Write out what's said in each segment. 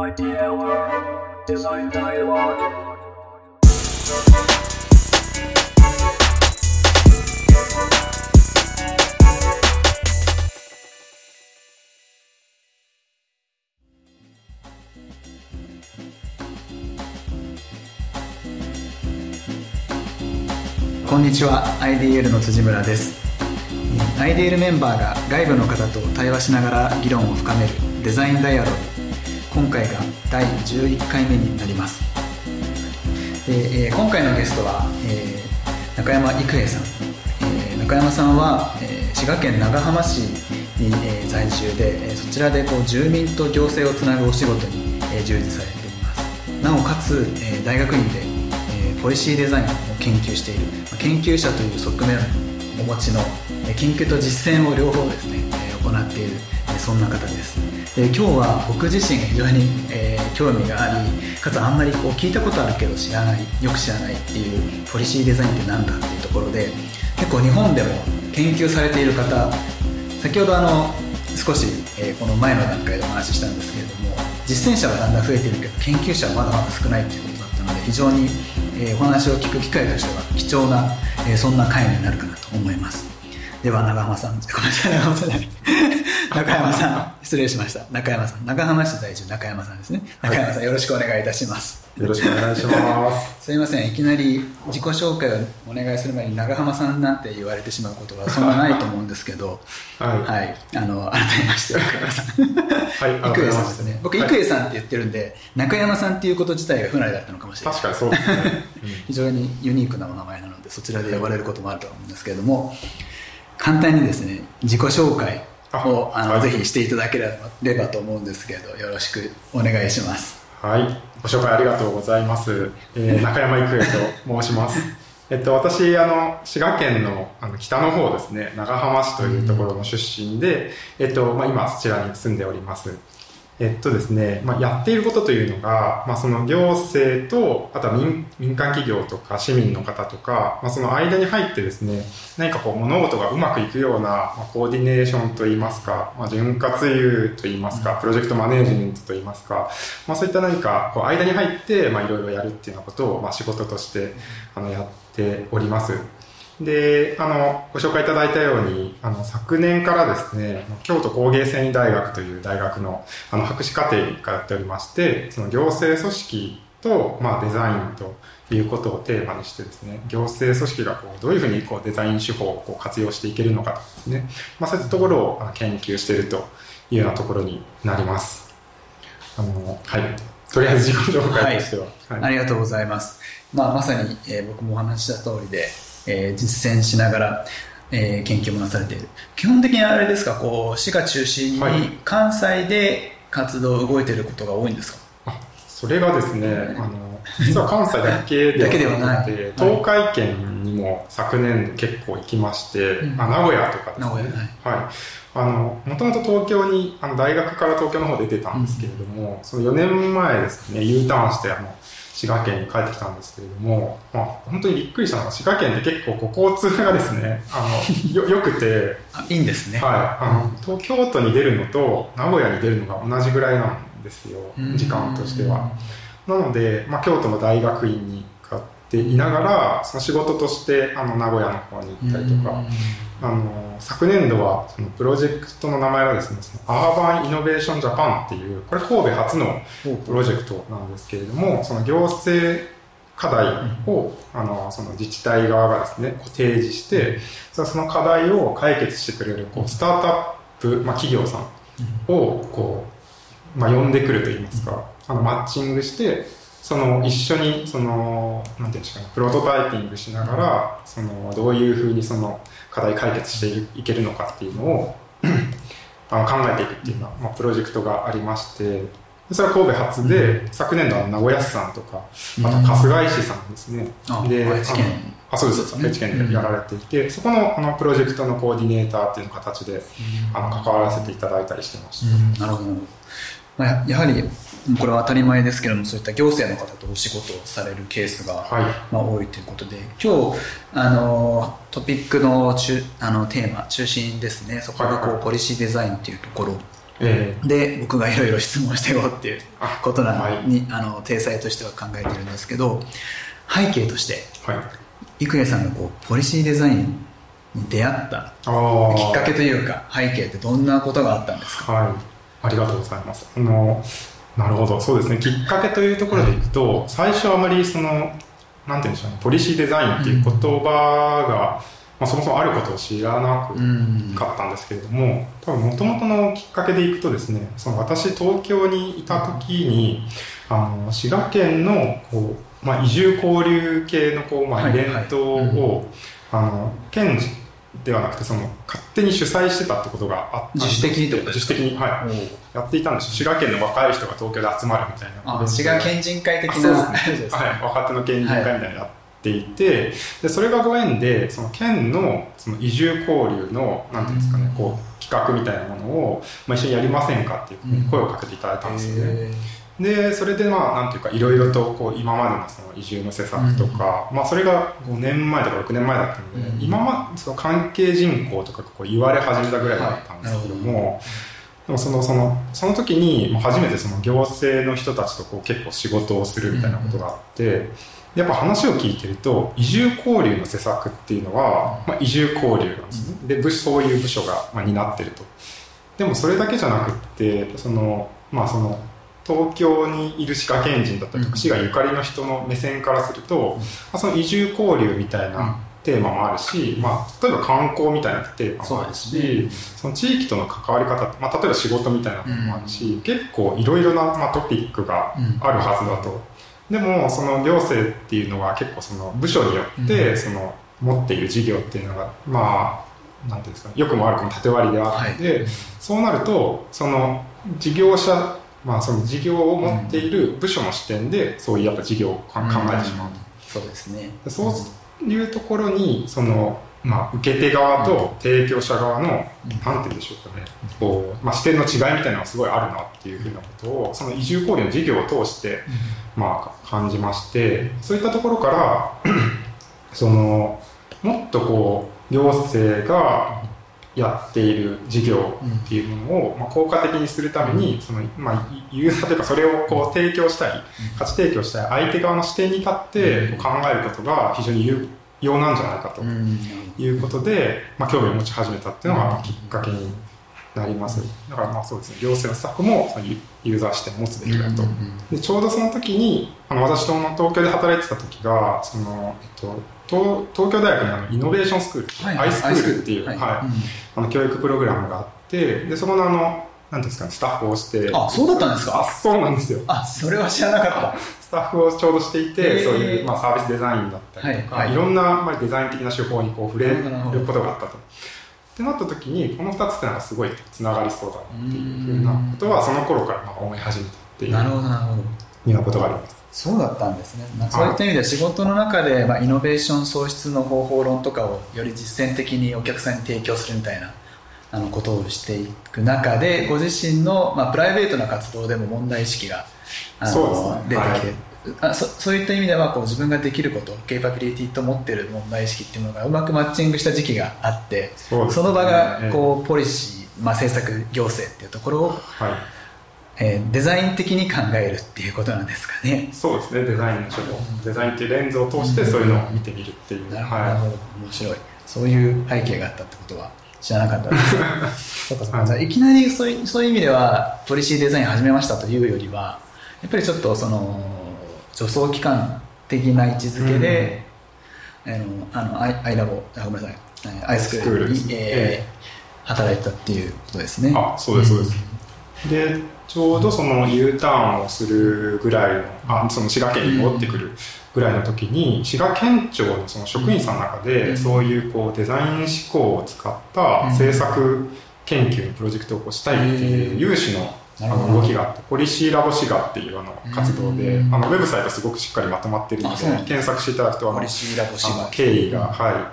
Idea World Design Dialogue. こんにちは IDL の辻村です IDL メンバーが外部の方と対話しながら議論を深めるデザインダイアログ今回が第11回目になります。で、えー今回のゲストは、えー中山郁平さん、えー中山さんは、えー滋賀県長浜市に、えー在住で、えーそちらでこう住民と行政をつなぐお仕事に、えー従事されています。なおかつ、えー大学院で、えーポリシーデザインを研究している。研究者という側面をお持ちのえー研究と実践を両方ですね、えー行っているえーそんな方です。で今日は僕自身非常に、えー興味がありかつあんまりこう聞いたことあるけど知らないよく知らないっていうポリシーデザインって何だっていうところで結構日本でも研究されている方先ほどあの少し、えーこの前の段階でお話ししたんですけれども実践者はだんだん増えてるけど研究者はまだまだ少ないということだったので非常に、えーお話を聞く機会としては貴重な、えそんな回になるかなと思います。では長浜さんごめんなさい長浜さん。中山さん。失礼しました。中山さん。長浜市在住中山さんですね。中山さん、よろしくお願いいたします。よろしくお願いします。すいません。いきなり自己紹介をお願いする前に長浜さんなんて言われてしまうことはそんなないと思うんですけど。はい。はい、あの改めまして中山さん。はい、郁恵さんですね。僕はい。郁恵さんって言ってるんで中山さんっていうこと自体が不慣れだったのかもしれない。確かにそうですね。非常にユニークなお名前なのでそちらで呼ばれることもあると思うんですけれども。簡単にですね自己紹介をあの、はいぜひしていただければと思うんですけどよろしくお願いしますはい、ご紹介ありがとうございます。えー 中山郁恵と申します。えっと、私、あの、滋賀県のあの北の方ですね、長浜市というところの出身で、えっと、まあ、今、そちらに住んでおります。えっとですね、まあ、やっていることというのが、まあ、その行政と、あとは民民間企業とか市民の方とか、まあ、その間に入ってですね、何かこう物事がうまくいくような、まあ、コーディネーションといいますか、まあ、潤滑油といいますか、プロジェクトマネージメントといいますか、まあ、そういった何かこう間に入って、まあ、いろいろやるっていうようなことを、まあ、仕事としてあのやっております。で、あの、ご紹介いただいたように、あの、昨年からですね、京都工芸繊維大学という大学の、あの、博士課程に通っておりまして、その行政組織と、まあ、デザインということをテーマにしてですね、行政組織がこう、どういうふうにこう、デザイン手法をこう活用していけるのかですね、まあ、そういったところを研究しているというようなところになります。あの、はい。とりあえず自己紹介としては。はいありがとうございます、まあ、まさに、えー僕もお話しした通りで、えー実践しながら、えー研究もなされている。基本的にあれですか？こう市が中心にはい。関西で活動動いていることが多いんですか？あそれがですね、あの実は関西だけではなくて、東海圏にも昨年結構行きまして、うん。あ名古屋とかですね。名古屋はい。はい。あの、もともと東京に、あの大学から東京の方出てたんですけれども、その4年前ですね、U ターンして、あの、滋賀県に帰ってきたんですけれども、まあ、本当にびっくりしたのが、滋賀県って結構こう交通がですね、あの、よ、良くて、あいいんですね、はい、あの東京都に出るのと名古屋に出るのが同じぐらいなんですようん。時間としては。なので、まあ、京都の大学院に通っていながらその仕事としてあの名古屋の方に行ったりとか。あの昨年度はそのプロジェクトの名前がですねそのアーバンイノベーションジャパンっていうこれ神戸初のプロジェクトなんですけれどもその行政課題を、あのその自治体側がですねこう提示してそその課題を解決してくれるこうスタートアップ、まあ、企業さんをこう、まあ、呼んでくるといいますかあのマッチングしてその一緒にそのなんていうんですかねプロトタイピングしながらそのどういうふうにその課題解決していけるのかっていうのを あの考えていくっていうような、まあ、プロジェクトがありましてでそれは神戸初で、昨年度は名古屋市さんとかあと春日井市さんですね、あで愛知県。あそうです愛知県でやられていて、そこのあのプロジェクトのコーディネーターっていう形であの関わらせていただいたりしてました、なるほど、まあ、ややはりこれは当たり前ですけどもそういった行政の方とお仕事をされるケースが、はい。まあ、多いということで今日あのトピックの中あのテーマ中心ですね。そこがこう、ポリシーデザインというところ。ええ。で僕がいろいろ質問していこうっていうあことなはい。に、あの体裁としては考えてるんですけど背景としてはい。郁恵さんがこうポリシーデザインに出会ったきっかけというか背景ってどんなことがあったんですか？はい、ありがとうございます。あのなるほど、そうですね、きっかけというところでいくと、最初はあまりその、なんて言うんでしょうね、ポリシーデザインっていう言葉が、まあ、そもそもあることを知らなかったんですけれども、多分元々のきっかけでいくとですね、その私、東京にいた時に、あの滋賀県のこう、まあ、移住交流系のこう、まあ、はいイベントを、あの県ではなくてその勝手に主催してたってことがあったんです自主的にってことですか？自主的に、はい、やっていたんです滋賀県の若い人が東京で集まるみたいなあ滋賀県人会的あそうなですねはい、若手の県人会みたいなのやっていて、でそれがご縁でその県のその移住交流のなんていうんですかね、こう企画みたいなものを、まあ、一緒にやりませんかっていう声をかけていただいたんですよね、へでそれでまあなんていうかいろいろとこう今までのその移住の施策とか、まあそれが5年前とか6年前だったので、うん今まその関係人口とかこう言われ始めたぐらいだったんですけども、でもそのそのその時に初めてその行政の人たちとこう結構仕事をするみたいなことがあって、やっぱ話を聞いてると移住交流の施策っていうのは、まあ、移住交流なんですね。で部そういう部署がまあ担ってると。でもそれだけじゃなくってそのまあその東京にいる滋賀県人だったりとうんか滋賀ゆかりの人の目線からすると、まあ、その移住交流みたいなテーマもあるし、まあ、例えば観光みたいなテーマもあるしそうですねその地域との関わり方まあ、例えば仕事みたいなものもあるし、結構いろいろな、まあ、トピックがうんあるはずだと。でもその行政っていうのは結構その部署によってその持っている事業っていうのがまあなんていうんですかね良くも悪くも縦割りであって、そうなるとその事業者まあその事業を持っている部署の視点でそういうやっぱ事業を考えてしまうと。そうですね。でそういうところにその、まあ、受け手側と提供者側の、なんて言うんでしょうかね。こう、まあ、視点の違いみたいなのがすごいあるなっていうふうなことをその移住交流の事業を通して、まあ、感じましてそういったところから そのもっとこう行政がやっている事業っていうものを、まあ、効果的にするためにその、まあ、ユーザーというかそれをこう提供したい価値提供したい相手側の視点に立って考えることが非常に有用なんじゃないかとうん。いうことで、まあ、興味を持ち始めたっていうのがまあきっかけになります。だからまあそうですね。行政のスタッフもそのユユーザー視点を持つべきだと。でちょうどその時にあの私と東京で働いてた時がその、えっと、東東京大学にあのイノベーションスクール、はい。アイスクールっていう、はい。はい。うん。あの教育プログラムがあってでそこのあのなんですかねスタッフをしてあそうだったんですあかそうなんですよ。あそれは知らなかっ スタッフをちょうどしていへてー。そういう、まあ、サービスデザインだったりとか、はいはい。いろんな、まあ、デザイン的な手法にこう触れることがあったと。ってなった時にこの2つってのがすごいつながりそうだなっていうふうなことはその頃からまあ思い始めたっていうたなるほどなるほど。ようなことがあります。そうだったんですね、まあ、そういった意味では仕事の中で、まあ、イノベーション創出の方法論とかをより実践的にお客さんに提供するみたいなあのことをしていく中でご自身の、まあ、プライベートな活動でも問題意識があのそうですね。出てきて、はい。あそそういった意味ではこう自分ができることケーパビリティと持っている問題意識っていうのがうまくマッチングした時期があってそね。の場がええこうポリシー、まあ、政策行政っていうところを、はいえーデザイン的に考えるっていうことなんですかね。そうですね。デザインの手法デザインっていうレンズを通してそういうのを見てみるっていう、なるほど、はほど面白い。そういう背景があったってことは知らなかったです そうかそうか、はい。いきなりそういうそういう意味ではポリシーデザイン始めましたというよりはやっぱりちょっとその助走期間的な位置づけで、あのあのアイアイラボあごめんなさい。えーアイスクールにスクールですね。えー働いてたっていうことですね。あそうですそうです。でちょうどその U ターンをするぐらいのあその滋賀県に戻ってくるぐらいの時に滋賀県庁のその職員さんの中で、うん。そういうこうデザイン思考を使った政策研究のプロジェクトをこうしたいっていう有志のあの動きがあってポリシーラボ滋賀っていうあの活動でうん。あのウェブサイトすごくしっかりまとまってるので検索していただくとあのポリシーラボシあのガ経緯が、はい、あの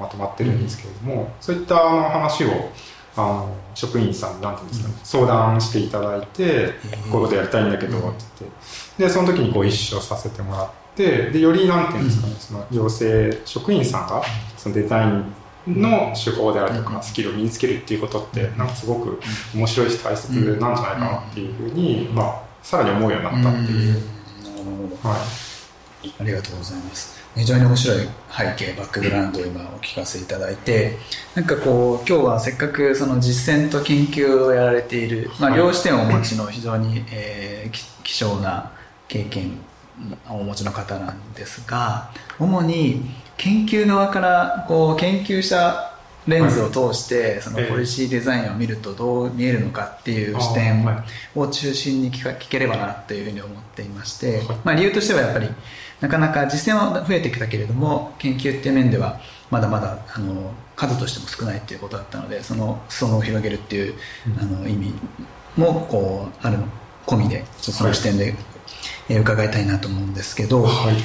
まとまってるんですけれども、そういったあの話をあの職員さんになんていうんですかね、相談していただいて、こういうことやりたいんだけどって言って。でその時にご一緒させてもらってでよりなんていうんですかね、その行政職員さんがそのデザインの手法であるとか、スキルを身につけるっていうことって、なんかすごく面白いし大切なんじゃないかなっていうふうに、まあ、さらに思うようになったっていう。なるほどはい。ありがとうございます。非常に面白い背景、バックグラウンドを今お聞かせいただいて、なんかこう、今日はせっかくその実践と研究をやられている、まあ、はい両視点をお持ちの非常に、えーき希少な経験をお持ちの方なんですが、主に研究側からこう研究者レンズを通して、そのええ。ポリシーデザインを見るとどう見えるのかっていう視点を中心に聞か聞ければなというふうに思っていまして、はい。まあ、理由としてはやっぱりなかなか実践は増えてきたけれども研究っていう面ではまだまだあの数としても少ないっていうことだったのでその裾野を広げるっていう、あの意味もこうあるの。込みでちょっとその視点で、えー伺いたいなと思うんですけど、はい。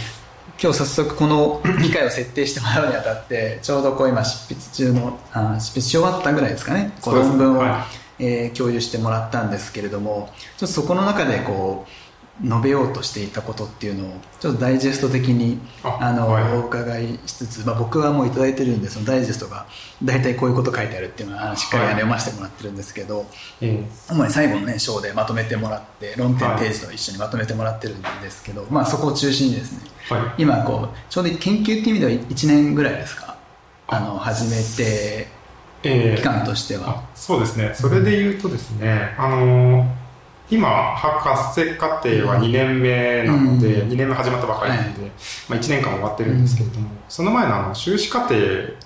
今日早速この 機会を設定してもらうにあたってちょうどこう今執筆中のあ執筆し終わったぐらいですかね。論文を、はえー共有してもらったんですけれどもちょっとそこの中でこう述べようとしていたことっていうのをちょっとダイジェスト的にああの、はいお伺いしつつ、まあ、僕はもういただいてるんでそのダイジェストが大体こういうこと書いてあるっていうのはしっかりはい読ませてもらってるんですけど、え主に最後のね章でまとめてもらって論点ページと一緒にまとめてもらってるんですけど、まあそこを中心にですね。今こうちょうど研究っていう意味では1年ぐらいですか？あの始めてえー期間としては、あそうですね。それで言うとですね、あのー今、博士課程は2年目なので、うん。2年目始まったばかりなので、まあ、1年間終わってるんですけれども、その前のあの修士課程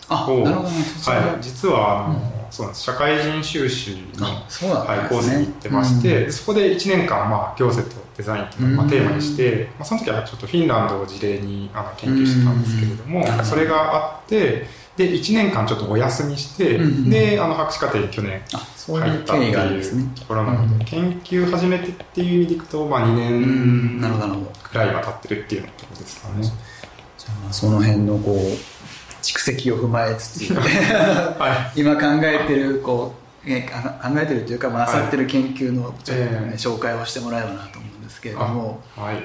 あを、ね。はい、実はあの、そうなんです。社会人修士の、はい、コースに行ってまして、でそこで1年間、まあ、行政とデザインというのをテーマにして、まあ、その時はちょっとフィンランドを事例にあの研究してたんですけれども、うん。それがあってで1年間ちょっとお休みして、うんであの博士課程に去年あそう入ったっていうところなので、うん。研究始めてっていう意味でいくと、まあ、2うん年くらいは経ってるっていうようなところですかね。じゃあまあその辺のこう蓄積を踏まえつつ は今考えてるこうえか考えてるというかまあはい漁ってる研究のちょっとね、ええ紹介をしてもらえればなと思うんですけれども。い、はい、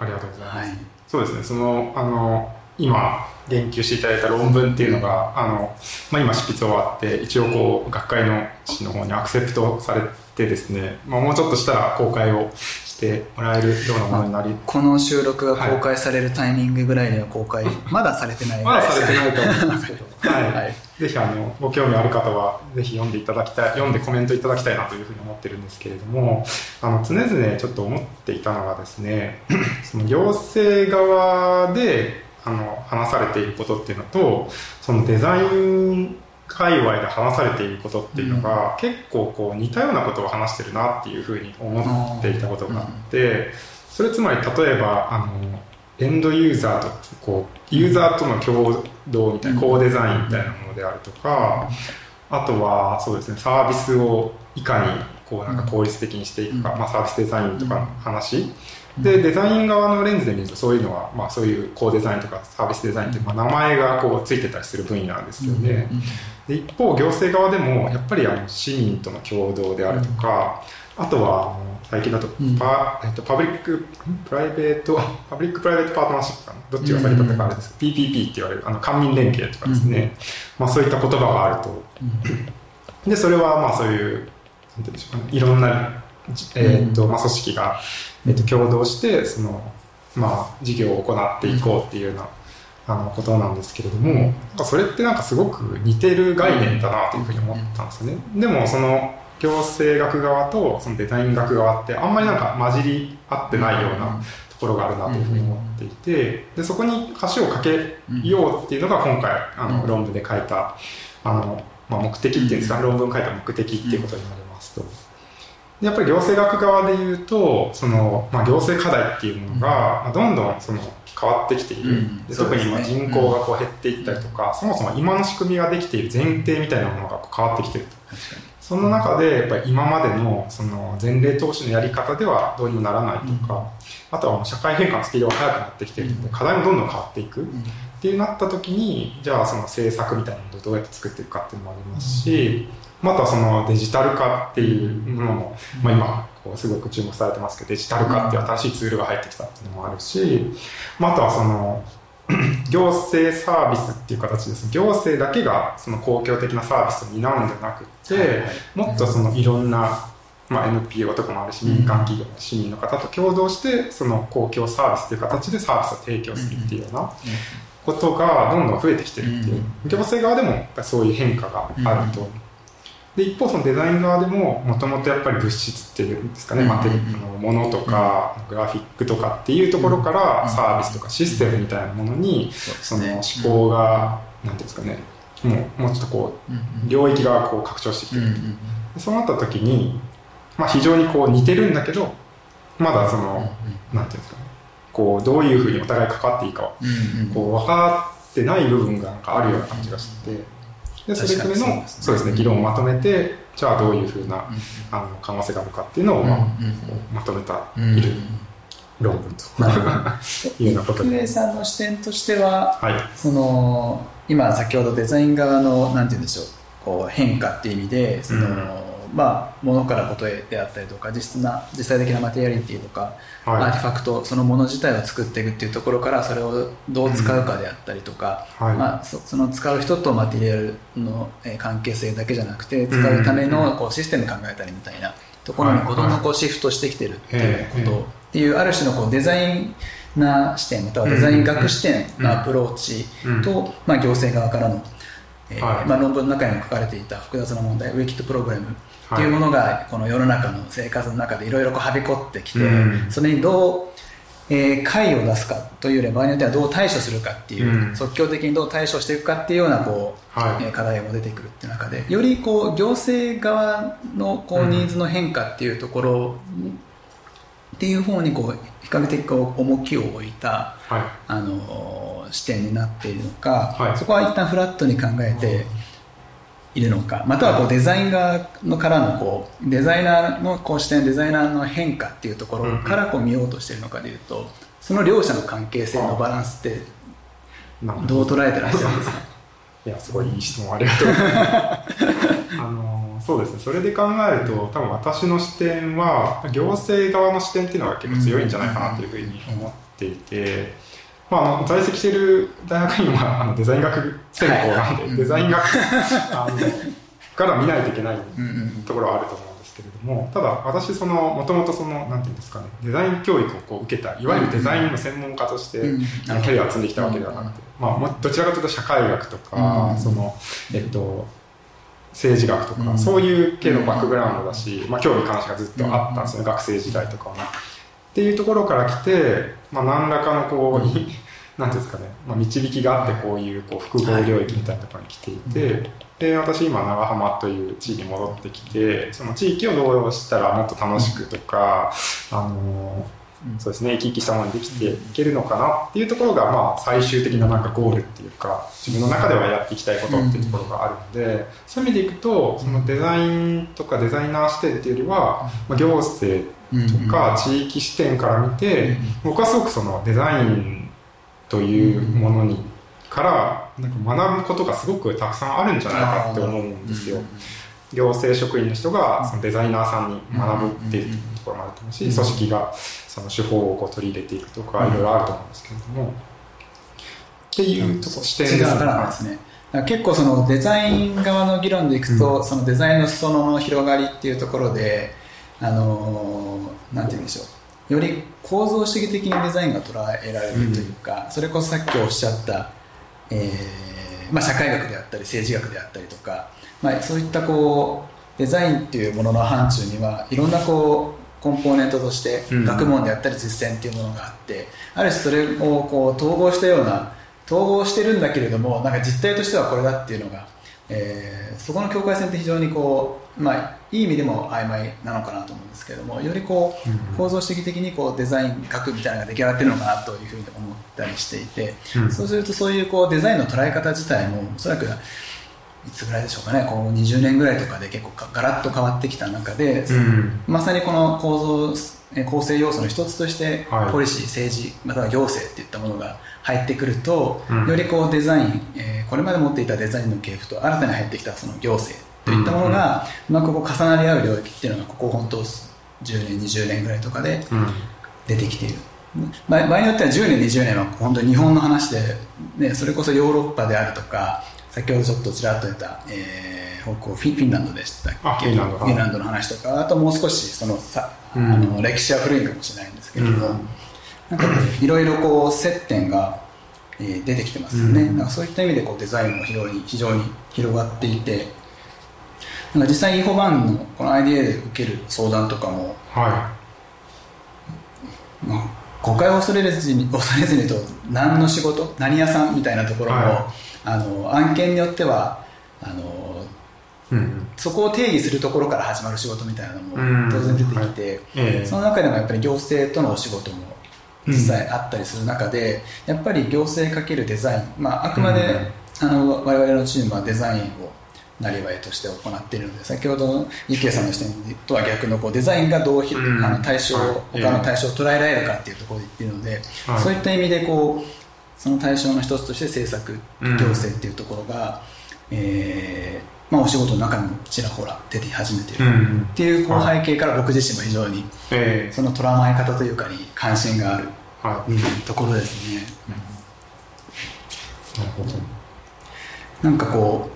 ありがとうございます。はい。そうですね、その、あの、今、言及していただいた論文っていうのが、あの、まあ、今執筆終わって、一応こう、学会の誌の方にアクセプトされてですね、まあ、もうちょっとしたら公開をしてもらえるようなものになり、この収録が公開されるタイミングぐらいには公開、まだされてない。ぐまだされてないと思うんですけど、はい。はい。ぜひ、あの、ご興味ある方は、ぜひ読んでいただきたい、読んでコメントいただきたいなというふうに思ってるんですけれども、あの、常々ちょっと思っていたのがですね、その行政側で、あの、話されていることっていうのと、そのデザイン界隈で話されていることっていうのが、結構こう似たようなことを話してるなっていうふうに思っていたことがあって、それつまり例えば、あの、エンドユーザーとこうユーザーとの共同みたいな、うん。コーデザインみたいなものであるとか、あとはそうですねサービスをいかにこうなんか効率的にしていくか、うん。まあ、サービスデザインとかの話、でデザイン側のレンズで見るとそういうのは、まあ、そういう co-design とかサービスデザインって、まあ、名前がこうついてたりする分野なんですよね。で一方行政側でもやっぱりあの市民との協働であるとか、あとはあの最近だとうん。パ,、えっと、 public private public private partnership かな。どっちが先だったかあれです、PPP って言われるあの官民連携とかですね、まあ、そういった言葉があると。でそれはまあそういうなんて言うんでしょうかね。いろんな、えーっとまあ、組織が、えーっと共同してその、まあ、事業を行っていこうっていうような、あのことなんですけれども、それってなんかすごく似てる概念だなというふうに思ったんですよね。でもその行政学側とそのデザイン学側ってあんまりなんか混じり合ってないようなところがあるなというふうに思っていてでそこに橋を架けようっていうのが今回あの論文で書いたあの、まあ、目的っていうんですか、論文書いた目的っていうことになりますと。でやっぱり行政学側で言うとその、まあ、行政課題っていうものが、まあどんどんその変わってきている、うん。で特にまあそうですね。人口がこう減っていったりとか、そもそも今の仕組みができている前提みたいなものがこう変わってきていると。その中でやっぱり今までのその前例投資のやり方ではどうにもならないとか、あとは社会変化のスピードが速くなってきているので課題もどんどん変わっていく、っていうなった時にじゃあその政策みたいなものをどうやって作っていくかっていうのもありますし、またそのデジタル化っていうものも、まあ、今こうすごく注目されてますけどデジタル化っていう新しいツールが入ってきたっていうのもあるし、まあ、あとはその 行政サービスっていう形です行政だけがその公共的なサービスを担うんじゃなくて、はいはい。もっとそのいろんな、まあ、NPO とかもあるし民間企業の市民の方と共同してその公共サービスっていう形でサービスを提供するっていうようなことがどんどん増えてきてるっていう、行政側でもそういう変化があると。で一方そのデザイン側でももともとやっぱり物質っていうんですかね、うん。まあ、ものとか、グラフィックとかっていうところからサービスとかシステムみたいなものにその思考がなんていうんですかねもうもうちょっとこう領域がこう拡張してきてる。でそうなった時に、まあ、非常にこう似てるんだけどまだその、なんていうんですかねこうどういうふうにお互い関わっていいかはこう分かってない部分がなんかあるような感じがしててでそれぞれのそうですね。そうですね議論をまとめてじゃあどういうふうなあの可能性があるかっていうのを、まあまとめたいる論文というようなことで。さんの視点としてははい。その今先ほどデザイン側のなんて言うんでしょうこう変化っていう意味でその、うんまあ物からことへであったりとか実質な実際的なマテリアリティとか、はい。アーティファクトそのもの自体を作っていくっていうところからそれをどう使うかであったりとか、はい。まあ、そその使う人とマテリアルのえー関係性だけじゃなくて使うためのこうシステム考えたりみたいなところにはいこうどんどんこうシフトしてきてるっていうええことっていうある種のこうデザインな視点またはデザイン学視点のアプローチと、まあ、行政側からの、えーはい。まあ、論文の中にも書かれていた複雑な問題ウィキッドプログラムっていうものがこの世の中の生活の中でいろいろはびこってきて、うん。それにどう、えー解を出すかというよりは場合によってはどう対処するかっていう、うん。即興的にどう対処していくかっていうようなこう、はい。えー課題も出てくるっていう中でよりこう行政側のこううんニーズの変化っていうところっていう方にこう比較的こう重きを置いたはい。あの視点になっているのか、はい。そこは一旦フラットに考えているのかまたはこうデザイン側のからのこうデザイナーのこう視点デザイナーの変化っていうところからこう見ようとしているのかでいうとその両者の関係性のバランスってど。う捉えてらっしゃるんですか？いやすごいいい質問ありがとう。ございますあのそうですね。それで考えると多分私の視点は行政側の視点っていうのが結構強いんじゃないかなというふうに思っていて、まあ、あの在籍している大学院はあのデザイン学専攻なんで、はいデザイン学あのから見ないといけないうんうんところはあると思うんですけれどもただ私そのもともとそのなんていうんですかねデザイン教育をこう受けたいわゆるデザインの専門家として、うん。キャリアを積んできたわけではなくて、まあ、もどちらかというと社会学とか、うんそのえっと政治学とか、うんそういう系のバックグラウンドだし、まあ、興味関心がずっとあったんですよね、学生時代とかはね。っていうところから来て、まあ、何らかのこう、いなんていうんですかね、まあ、導きがあってこういうこう複合領域みたいなところに来ていて、で私今長浜という地域に戻ってきてその地域をどうしたらもっと楽しくとか、あのうん。そうですね生き生きしたものにできていけるのかなっていうところが、まあ、最終的ななんかゴールっていうか自分の中ではやっていきたいことっていうところがあるので、そういう意味でいくとそのデザインとかデザイナー視点っていうよりは、まあ、行政とか地域視点から見て、僕はすごくそのデザインというものにからなんか学ぶことがすごくたくさんあるんじゃないかって思うんですよ。行政職員の人がそのデザイナーさんに学ぶっていうところもあると思うし、うん組織がその手法をこう取り入れていくとかうん。いろいろあると思うんですけれども、っていうとこ視点ですね。結構そのデザイン側の議論でいくと、うん。そのデザインの裾野の広がりっていうところであのーなんて言うんでしょう。より構造主義的にデザインが捉えられるというか、それこそさっきおっしゃった、えーまあ、社会学であったり政治学であったりとか、まあ、そういったこうデザインっていうものの範疇にはいろんなこうコンポーネントとしてうん。学問であったり実践っていうものがあって、ある種それをこう統合したような統合してるんだけれどもなんか実態としてはこれだっていうのが、えーそこの境界線って非常にこう、まあ、いい意味でも曖昧なのかなと思うんですけれどもよりこう、うん。構造主義的にこうデザイン学みたいなのが出来上がってるのかなというふうに思ったりしていて、うん。そうするとそういうこうデザインの捉え方自体もおそらくいつぐらいでしょうかねこう20年ぐらいとかで結構かガラッと変わってきた中で、うん。まさにこの構造え構成要素の一つとして、はい。ポリシー政治または行政っていったものが入ってくると、うん。よりこうデザイン、えーこれまで持っていたデザインの系譜と新たに入ってきたその行政といったものが、うまくこう重なり合う領域っていうのがここ本当10年20年ぐらいとかでうん。出てきている。場合によっては10年20年は本当に日本の話で、ね、それこそヨーロッパであるとか先ほどちょっとちらっと出た、えー、北欧フィフィンランドでしたっけ？あフィンランド。フィンランドの話とかあともう少しそのさ、うん。あの歴史は古いかもしれないんですけれども、うん。なんかいろいろこう接点が、えー出てきてますよね、うん。そういった意味でこうデザインも非常に非常に広がっていてなんか実際イーホバンのこの IDA で受ける相談とかもはまあ、誤解を恐れずに恐れずにと何の仕事何屋さんみたいなところも、はあの案件によってはあのい。うん。そこを定義するところから始まる仕事みたいなのうん。も当然出てきて、ええ。その中でもやっぱり行政とのお仕事も実際あったりする中で、やっぱり行政かけるデザイン、まあ、あくまで、あの我々のチームはデザインをなりわいとして行っているので先ほどの池さんの視点とは逆のこうデザインがどう、うんあの対象はい他の対象を捉えられるかっていうところで言っているので、はいそういった意味でこうその対象の一つとして政策行政っていうところが、えーまあ、お仕事の中にもちらほら出て始めている、っていうこう背景から僕自身も非常にえその捉まえ方というかに関心がある、えはうんところですね、い。なるほど。なんかこう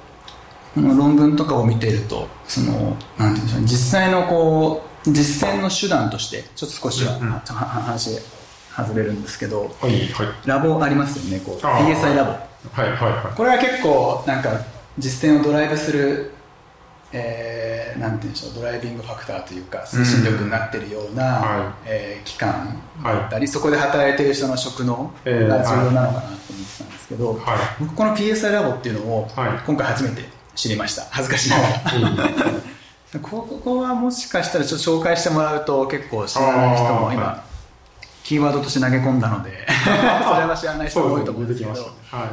論文とかを見ているとそのなんていうんでしょうね。実際のこう実践の手段としてちょっと少しは、うんうん。はは話外れるんですけどはい、はい。ラボありますよねこう PSI ラボ。はい、はい、はこれは結構なんか実践をドライブする、えーなんて言うんでしょうドライビングファクターというか推進力になっているような、はえー機関だったり、そこで働いている人の職能が重要なのかなと思ってたんですけど、い。は僕この PSI ラボっていうのをはい。今回初めて知りました。恥ずかしながらここはもしかしたらちょっと紹介してもらうと結構知らない人も今、キーワードとして投げ込んだので それは知らない人も多いと思うんですけど。ね。は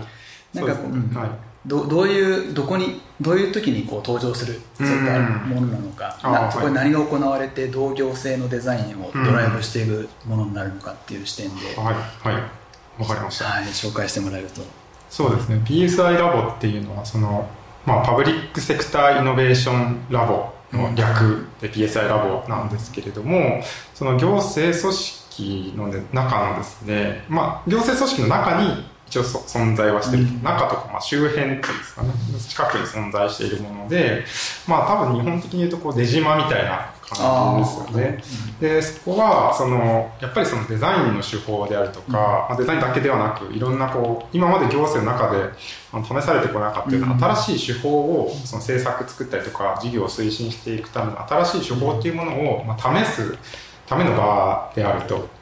い。なんかこうねはい。どどういうどこにどういう時にこう登場するそういったものなのか、なそこで何が行われてどう行政のデザインをドライブしていくものになるのかっていう視点で、はい、はい。わかりました。はい、紹介してもらえると。そうですね。PSI ラボっていうのはその、まあ、パブリックセクターイノベーションラボの略で PSI ラボなんですけれどもその行政組織の、ね、中のですね、まあ、行政組織の中に一応そ存在はしてる、うん。中とか、まあ、周辺っていうんですかね。近くに存在しているものでまあ多分日本的に言うとこう出島みたいな感じですよね。でそこはそのやっぱりそのデザインの手法であるとか、まあ、デザインだけではなくいろんなこう今まで行政の中で試されてこなかったようなうん。新しい手法をその政策作ったりとか事業を推進していくための新しい手法っていうものを、まあ、試すための場であると。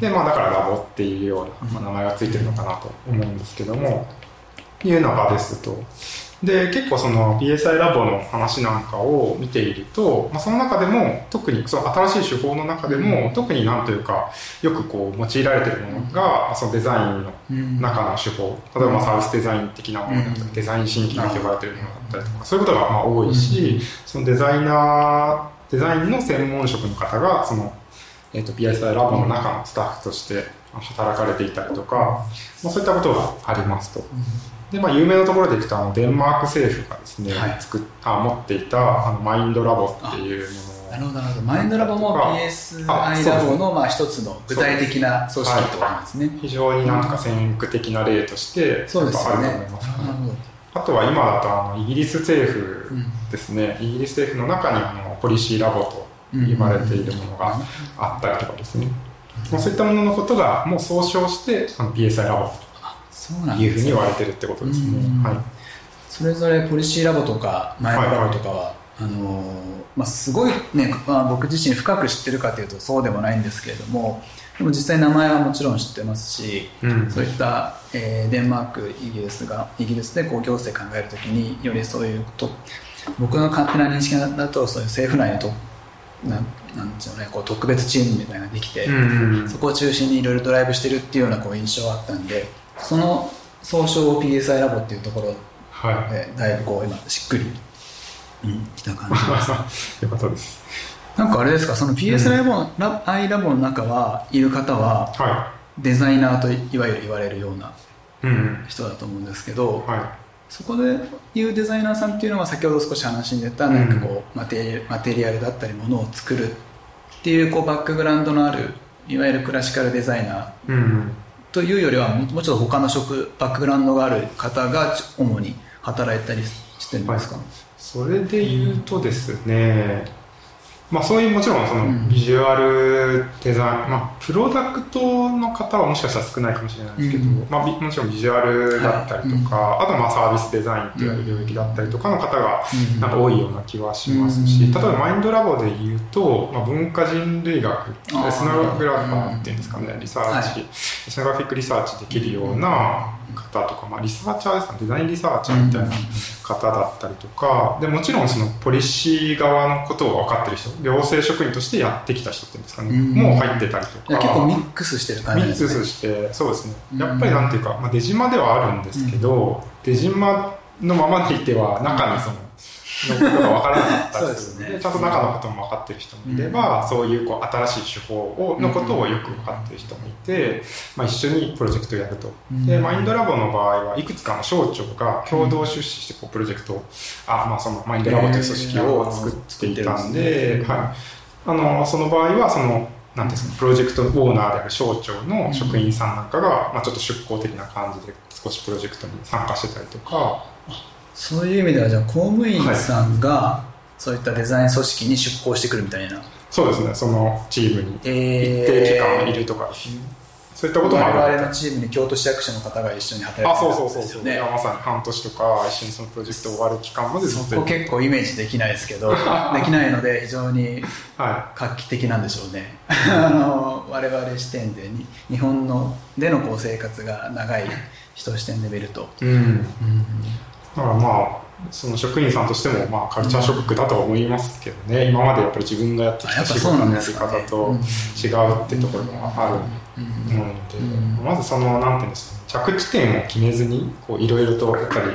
でまあだからラボっていうような、まあ、名前がついてるのかなと思うんですけどもいうような場ですと。で結構その PSI ラボの話なんかを見ていると、まあ、その中でも特にその新しい手法の中でも、特になんというかよくこう用いられているものが、そのデザインのうん。中の手法。例えばまあサービスデザイン的なものだったり、うん。デザイン新規と呼ばれているものだったりとかそういうことがまあ多いし、そのデザイナーデザインの専門職の方がその、えー、と PSI ラボの中のスタッフとして働かれていたりとか、まあ、そういったことがありますと。でまあ、有名なところでいくとあのデンマーク政府がですね、はい。作っあ持っていたあのマインドラボっていうものをなるほどなるほど。マインドラボもあ PSI ラボのまあ一つの具体的な組織となんですね。非常になんとか先駆的な例としてそうですよね。やっぱあると思いますあとは今だとあのイギリス政府うんですね、イギリス政府の中にあのポリシーラボと言われているものがあったりとかですね、もうそういったもののことがもう総称してあの PSI ラボというふうに言われてるってことですね、うんはい。それぞれポリシーラボとかマイラボとかは、あのーまあ、すごいね、まあ、僕自身深く知ってるかというとそうでもないんですけれどもでも実際名前はもちろん知ってますしうん。そういった、えーデンマークイギリスがイギリスでこう行政考えるときによりそういうと僕の勝手な認識だとそういう政府内のとなんなんでしょうねこう特別チームみたいなのができて、うんそこを中心にいろいろドライブしてるっていうようなこう印象があったんでその総称を PSI ラボっていうところはい。でだいぶこう今しっくり、うん、きた感じです。よかったです。なんかあれですかその PS ラボ、ラ i ラボの中はいる方ははデザイナーといわゆる言われるようないうん。人だと思うんですけど、はそこでいうデザイナーさんっていうのは先ほど少し話に出たうんなんかこうマテリマテリアルだったりものを作るっていうこうバックグラウンドのあるいわゆるクラシカルデザイナーうんというよりはももうちょっと他の職バックグラウンドがある方が主に働いたりしてるんですか、それで言うとですね、まあそういうもちろんそのうん。ビジュアルデザイン、まあプロダクトの方はもしかしたら少ないかもしれないですけど、うん。まあびもちろんビジュアルだったりとか、あとまあサービスデザインっていう領域だったりとかの方がうんなんか多いような気はしますし、うん。例えばマインドラボで言うと、まあ、文化人類学、エスノグラファーっていうんですかね、リサーチ、はエスノグラフィックリサーチできるような方とか、まあ、リサーチャーですかね、デザインリサーチャーみたいな方だったりとか、でもちろんそのポリシー側のことを分かってる人、行政職員としてやってきた人っていうんですかね、うん。もう入ってたりとか。結構ミックスしてる感ミックじですね。スして、そうですね。うん。やっぱりなんていうか、まあ、出島ではあるんですけど、出島のままでいては、中にその、のことが分からなかったりするね。ちゃんと中のことも分かってる人もいれば、そういうこう新しい手法をのことをよく分かってる人もいて、まあ、一緒にプロジェクトをやると。で、うん。マインドラボの場合はいくつかの省庁が共同出資してこうプロジェクトを、あ、まあそのマインドラボという組織を作っていたんで、はい。あの、その場合はその、なんですか、プロジェクトオーナーである省庁の職員さんなんかが、まあちょっと出向的な感じで少しプロジェクトに参加してたりとか、そういう意味ではじゃあ公務員さんがそういったデザイン組織に出向してくるみたいな、そうですね、そのチームにえ一定期間いるとか、そういったこともある。我々のチームに京都市役所の方が一緒に働いあ、てるそうそうそうそう、ねまさに半年とか一緒にそのプロジェクト終わる期間までそこ結構イメージできないですけど できないので非常には画期的なんでしょうね。あの我々視点でに日本のでのこう生活が長い人視点で見ると、い。うん。だからまあ、その職員さんとしても、まあ、カルチャーショックだとは思いますけどね、今までやっぱり自分がやってきた仕事のやり方と違うってところがあるので、うん。まずその、なんていうんですかね、着地点を決めずに、こう、いろいろとやっぱり、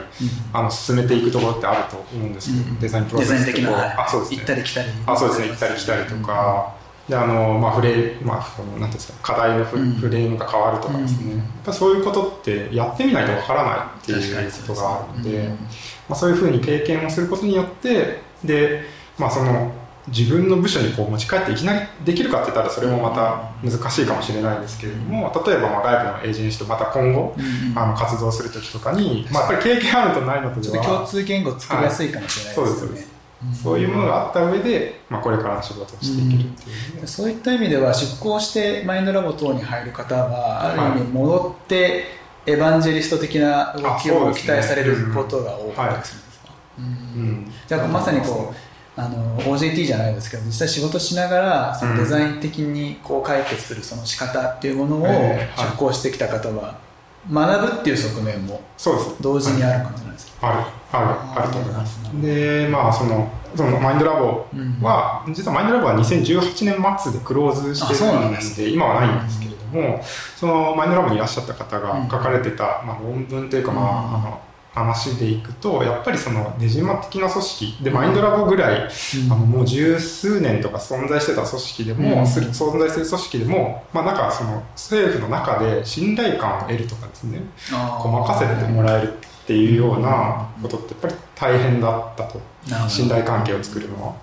あの、進めていくところってあると思うんですけど、うん。デザインプロセスってこう的な、あ、そうですね。行ったり来たりあそうですね。行ったり来たりとか、であのまあフレーまあそのなんていうんですか課題のフ,、レームが変わるとかですね、うん。やっぱそういうことってやってみないとわからないっていうことがあるので、うん。まあ、そういうふうに経験をすることによってで、まあ、その自分の部署にこう持ち帰っていきなりできるかって言ったらそれもまた難しいかもしれないですけれども例えばまあ外部のエージェンシーとまた今後うんあの活動する時とかに、まあ、やっぱり経験あるとないのとでちょっと共は通言語作りやすいかもしれないですよね、はい。そうですそういうものがあった上で、まあ、これからの仕事をしていけるっていうね、そういった意味では出向してマインドラボ等に入る方はある意味戻ってエヴァンジェリスト的な動きを期待されることが多かったりするんですか、うん。うん。じゃあまさにこうあの OJT じゃないですけど実際仕事しながらそのデザイン的にこう解決するその仕方っていうものを出向してきた方は学ぶっていう側面も同時にある感じなんですか、あるあるあると思います。でまあそのそのマインドラボは、実はマインドラボは2018年末でクローズしてあそうなんるんですで今はないんですけれども、そのマインドラボにいらっしゃった方うん。が書かれてた、まあ、論文というか、まあうん。あの話でいくとやっぱりその出島的な組織でマインドラボぐらい、あのもう十数年とか存在してた組織でも、うん。する存在する組織でも、まあ、なんかその政府の中で信頼感を得るとかですね。こう任せてもらえるっていうようなことってやっぱり大変だったと。信頼関係を作るのは。っ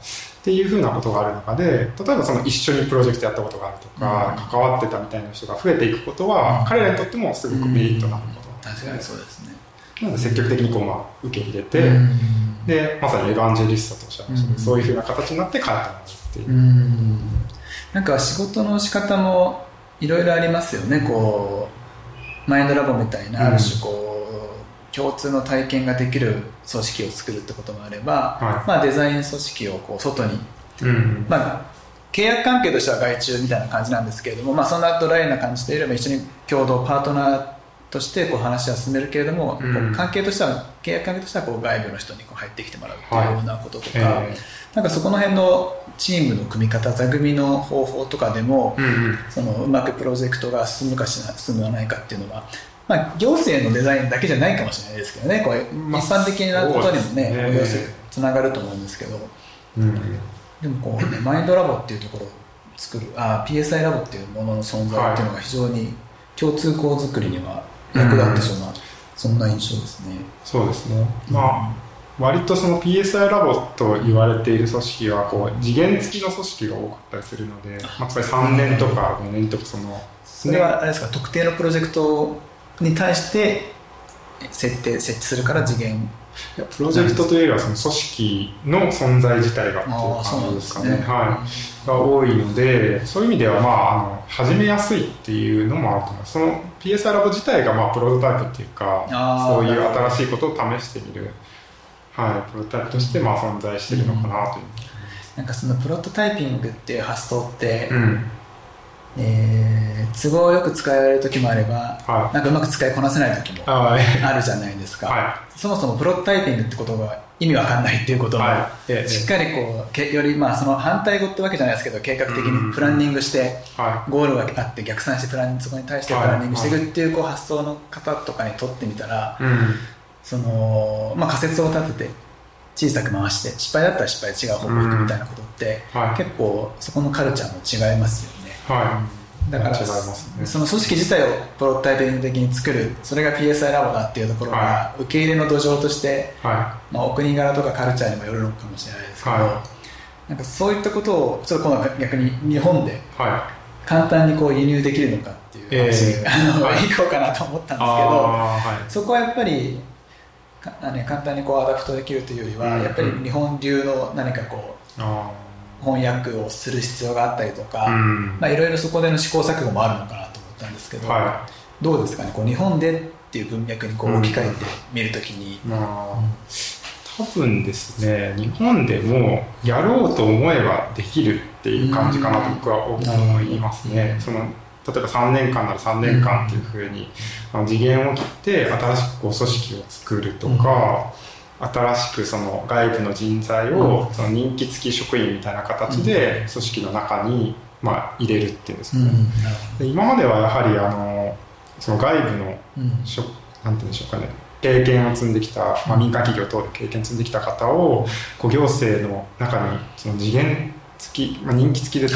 ていうふうなことがある中で例えばその一緒にプロジェクトやったことがあるとか、うん。関わってたみたいな人が増えていくことは、うん。彼らにとってもすごくメリットになること確かにそうですね。なので積極的にこう、まあ、受け入れて、うん。でまさにエヴァンジェリストとおっしゃいましたそういうふうな形になって帰ってもらうっていう。うん。なんか仕事の仕方もいろいろありますよね。こうマインドラボみたいなある種こう、共通の体験ができる組織を作るってこともあれば、はまあ、デザイン組織をこう外に、うんまあ、契約関係としては外注みたいな感じなんですけれども、まあ、そんなドライな感じというよりも一緒に共同パートナーとしてこう話は進めるけれども、うん。関係としては契約関係としてはこう外部の人にこう入ってきてもらうっていうようなこととか、えなんかそこの辺のチームの組み方座組の方法とかでも、ーうんうん。そのうまくプロジェクトが進むか進まないかっていうのは、まあ、行政のデザインだけじゃないかもしれないですけどね。こうまあ一般的なことにもねそうですね。応用するつながると思うんですけど。うんでもこう、ね、マインドラボっていうところを作るあ PSI ラボっていうものの存在っていうのが非常に共通項作りには役立ってそうな、そんな印象ですね。そうですね、まあ割とその PSI ラボと言われている組織はこう次元付きの組織が多かったりするので、まあ、つまり3年とか5年とかそのそれはあれですか特定のプロジェクトに対して設定設置するから次元。プロジェクトというよりはその組織の存在自体がっていうああそうなん感じですかね。ねはい、が多いのでそういう意味ではまああの始めやすいっていうのもあると思いますその PSI ラボ自体がまあプロトタイプっていうかそういう新しいことを試してみる、はい、プロトタイプとしてまあ存在してるのかなという。なんかそのプロトタイピングっていう発想って、うんえー都合よく使える時もあれば、はい。なんかうまく使いこなせない時もはい。あるじゃないですか、はそもそもプロトタイピングってことが意味わかんないっていうことを、はい。ええしっかりこうけよりまあその反対語ってわけじゃないですけど計画的にプランニングしてはゴールがあって逆算してプランそこに対してプランニングしていくっていうこう発想の方とかにとってみたらその、まあ、仮説を立てて小さく回して失敗だったら失敗で違う方向行くみたいなことって、はい。結構そこのカルチャーも違いますよねはい。だから違いますね。その組織自体をプロトタイピング的に作るそれが PSI ラボだっていうところがは受け入れの土壌として、はまあ、お国柄とかカルチャーにもよるのかもしれないですけど、はなんかそういったことをちょっと今度は逆に日本で簡単にこう輸入できるのかっていう話、ええあのはい。いこうかなと思ったんですけど、そこはやっぱりかあの簡単にこう adapt できるというよりは、うんやっぱり日本流の何かこうあ翻訳をする必要があったりとか、いろいろそこでの試行錯誤もあるのかなと思ったんですけど、はどうですかね？こう日本でっていう文脈にこううん置き換えてみるときに、まあ多分ですね日本でもやろうと思えばできるっていう感じかなと僕は思いますね、うん。その例えば3年間なら3年間っていうふうに、次元を切って新しくこう組織を作るとか、新しくその外部の人材をその任期付き職員みたいな形で組織の中にまあ入れるっていうんですかね、で今まではやはりあのその外部のしょなんて言うんでしょうかね。経験を積んできた、まあ、民間企業等で経験積んできた方をこう行政の中にその次元付き、まあ、任期付きで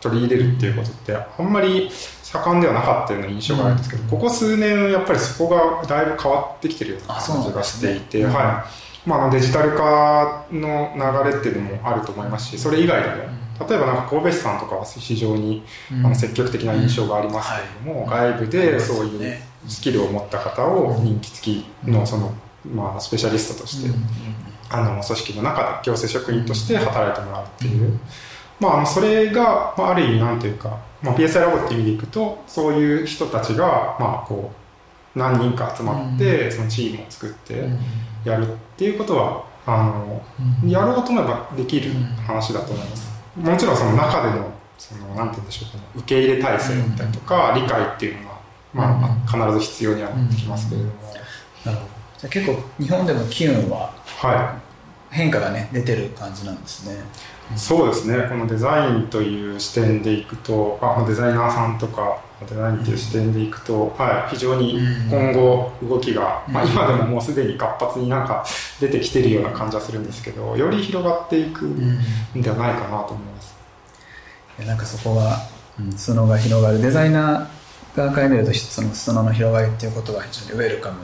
取り入れるっていうことってあんまり盛んではなかったような印象があるんですけど、ここ数年やっぱりそこがだいぶ変わってきてるような感じがしていて、うん。はい。まあ、あのデジタル化の流れっていうのもあると思いますしそれ以外でも例えばなんか神戸市さんとかは非常にうん。あの積極的な印象がありますけれども、外部でそういうね。スキルを持った方を任期付きのその、まあ、スペシャリストとして、うん。うんあの組織の中で行政職員として働いてもらうっていう、まあ、あのそれが、まあ、ある意味なんていうか、まあ、PSI ラボっていう意味でいくとそういう人たちが、まあ、こう何人か集まって、そのチームを作ってうん。やるっていうことはあのうん。やろうと思えばできる話だと思います。もちろんその中でのそのなんて言うんでしょうかね受け入れ体制だったりとか、理解っていうのは、まあ、必ず必要にはなってきますけれども、なるほど。じゃあ結構日本でも機運はは変化がね出てる感じなんですね。い、そうですね。このデザインという視点でいくとあデザイナーさんとかデザインという視点でいくと、はい、非常に今後動きが、まあ、今でももうすでに活発になんか出てきてるような感じはするんですけどより広がっていくんではないかなと思います。いやなんかそこは、うん、裾野が広がる。デザイナー側から見るとその裾野の広がりっていうことは非常にウェルカム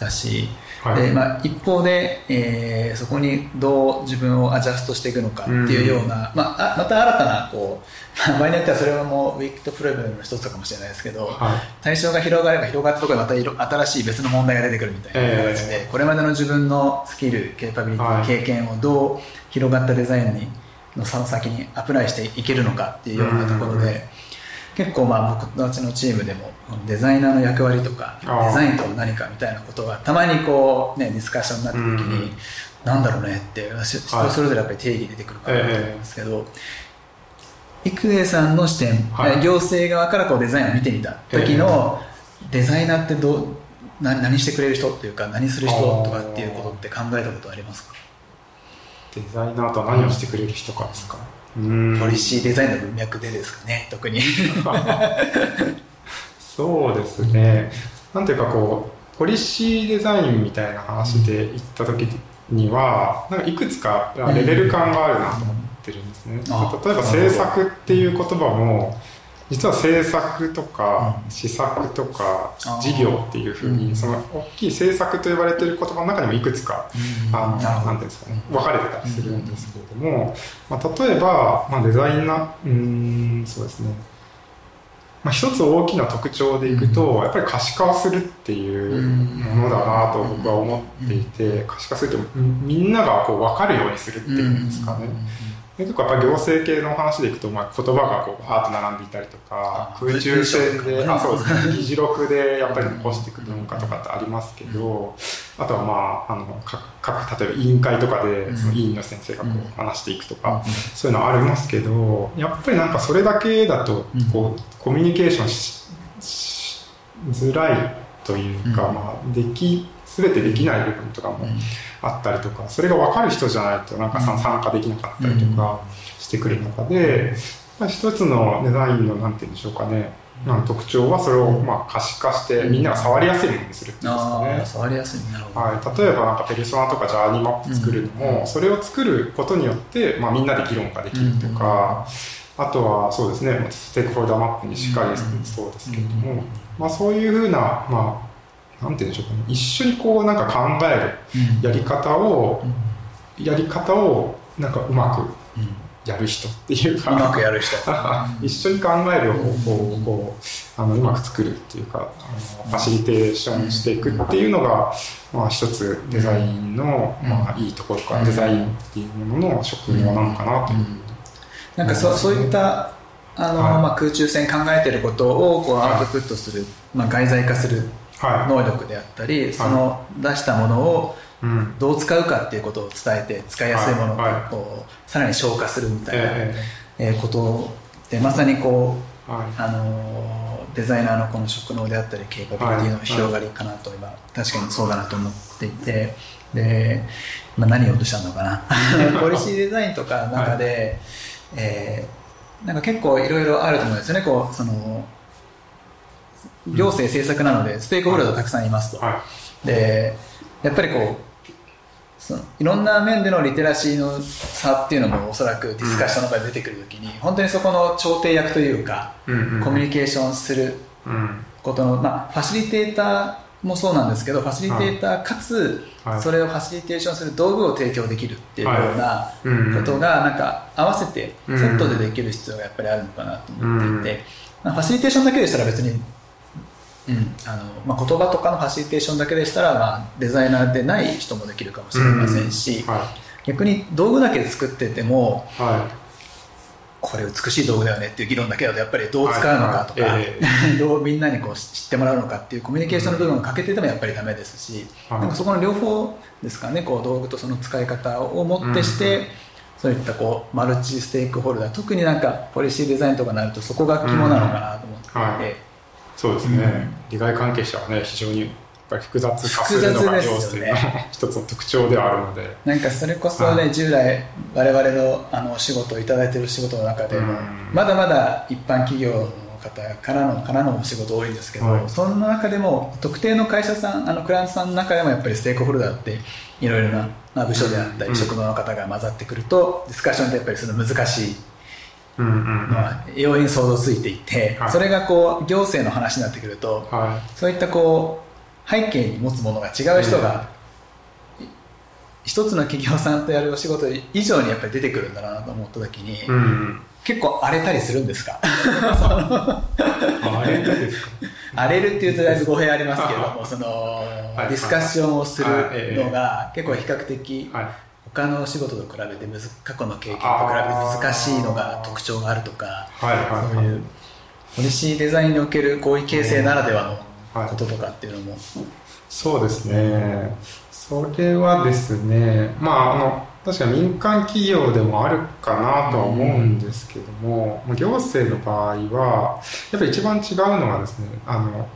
だし、はい。でまあ、一方で、えーそこにどう自分をアジャストしていくのかっていうような、まあ、あまた新たなこう、まあ、場合によってはそれはもうウィークとプログラムの一つかもしれないですけど、はい。対象が広がれば広がったところでまたいろ新しい別の問題が出てくるみたいな形で、えこれまでの自分のスキルケーパビリティ、はい。経験をどう広がったデザインにのその先にアプライしていけるのかっていうようなところで、うん結構まあ僕たちのチームでもデザイナーの役割とかデザインとは何かみたいなことがたまにこうねディスカッションになった時に、うん。なんだろうねって私人それぞれやっぱり定義出てくるかなと思うんですけど、郁恵さんの視点、はい。行政側からこうデザインを見てみた時のデザイナーってどうな何してくれる人っていうか何する人とかっていうことって考えたことありますか？デザイナーとは何をしてくれる人かですか、うんポリシーデザインの文脈でですかね特に。そうですね、なんていうかこう、ポリシーデザインみたいな話で言った時には、なんかいくつかレベル感があるなと思ってるんですね。あ例えば制作っていう言葉も、実は政策とかうん。施策とか事業っていうふううん。にその大きい政策と呼ばれている言葉の中にもいくつかあのなんですかね分かれてたりするんですけれども、まあ、例えば、まあ、デザイナーうーんそうですね。まあ、一つ大きな特徴でいくと、やっぱり可視化をするっていうものだなと僕は思っていて、可視化するってみんながこう分かるようにするっていうんですかね。で結構やっぱり行政系の話でいくと、まあ、言葉がこうバーッと並んでいたりとかあ空中戦で、空中あそうですね。議事録でやっぱり残していく文化とかってありますけど、あとはまああの各各例えば委員会とかでその委員の先生がこう話していくとか、そういうのありますけどやっぱりなんかそれだけだとこうコミュニケーションししづらいというか、うん。まあ、でき全てできない部分とかもあったりとかそれが分かる人じゃないとなんか参加できなかったりとかしてくる中で、まあ、一つのデザインのなんて言うんでしょうかね、まあ、特徴はそれをまあ可視化してみんなが触りやすいものにするっていうんですかあね。あ。触りやすいなるほど、はい、例えばなんかペルソナとかジャーニーマップ作るのも、うん。それを作ることによって、まあ、みんなで議論ができるとか、あとはそうですねステークホルダーマップにしっかりそうですけれども、うん。まあ、そういうふうな、まあ、なんて言うんでしょうかね。一緒にこうなんか考えるやり方をやり方をなんかうまくうん。やる人っていうか。うまくやる人。一緒に考える方法をこうあのうまく作るっていうかあのファシリテーションしていくっていうのが、まあ、一つデザインの、うん。まあ、いいところか、うん。デザインっていうものの職業なのかなと。いう、なんかそそういったあの、はい。まあ、空中戦考えてることをこうアウトプットする、まあ、外在化するは能力であったり、その出したものをどう使うかっていうことを伝えて使いやすいものをさらに消化するみたいな、ええ。ーことでまさにこうえはい。あのーデザイナーのこの職能であったりケーパビリティの広がりかなと今確かにそうだなと思っていてで、まあ、何を言おうとしたのかな。ポリシーデザインとかの中で、えーなんか結構いろいろあると思うんですよね。こうその行政政策なのでステークホルダーたくさんいますと、はでやっぱりこうそのいろんな面でのリテラシーの差っていうのもおそらくディスカッションの中で出てくるときに、本当にそこの調停役というか、い、うんうん。コミュニケーションするうんことの、まあ、ファシリテーターもそうなんですけどファシリテーターかつ、はい。それをファシリテーションする道具を提供できるっていうようなうんうんことがなんか合わせてセうんットでできる必要がやっぱりあるのかなと思っていて、まあ、ファシリテーションだけでしたら別に、うん。あのまあ、言葉とかのファシリテーションだけでしたら、まあ、デザイナーでない人もできるかもしれませんし、は逆に道具だけで作っててもい。はこれ美しい道具だよねっていう議論だけだとやっぱりどう使うのかとか、はい。はい。え どうみんなにこう知ってもらうのかっていうコミュニケーションの部分が欠けててもやっぱりダメですし、はい。なんかそこの両方ですかねこう道具とその使い方をもってして、うんそういったこうマルチステークホルダー特になんかポリシーデザインとかになるとそこが肝なのかなと思ってい。て、そうですね、利害関係者はね非常に複雑化するのが行政の一つの特徴ではあるので。なんかそれこそね、はい。従来我々のあのお仕事をいただいている仕事の中でも、うん。まだまだ一般企業の方からのからのお仕事多いんですけど、はい。その中でも特定の会社さんあのクライアントさんの中でもやっぱりステークホルダーっていろいろな、まあ、部署であったり、うん。職能の方が混ざってくるとディスカッションってやっぱりその難しい要因想像ついていて、はい。それがこう行政の話になってくるとはそういったこう背景に持つものが違う人が、い一つの企業さんとやるお仕事以上にやっぱり出てくるんだなと思った時に、いうんうん。結構荒れたりするんですか？あれですか？荒れるっていうとだいぶ語弊ありますけれどもそのはいディスカッションをするのが結構比較的はい他のお仕事と比べてむず過去の経験と比べて難しいのが特徴があるとかはいはい。そういうポリシーデザインにおける合意形成ならでははいのこととかっていうのも。そうですね。それはですね。まああの確かに民間企業でもあるかなとは思うんですけども、まあ行政の場合はやっぱり一番違うのがですねあの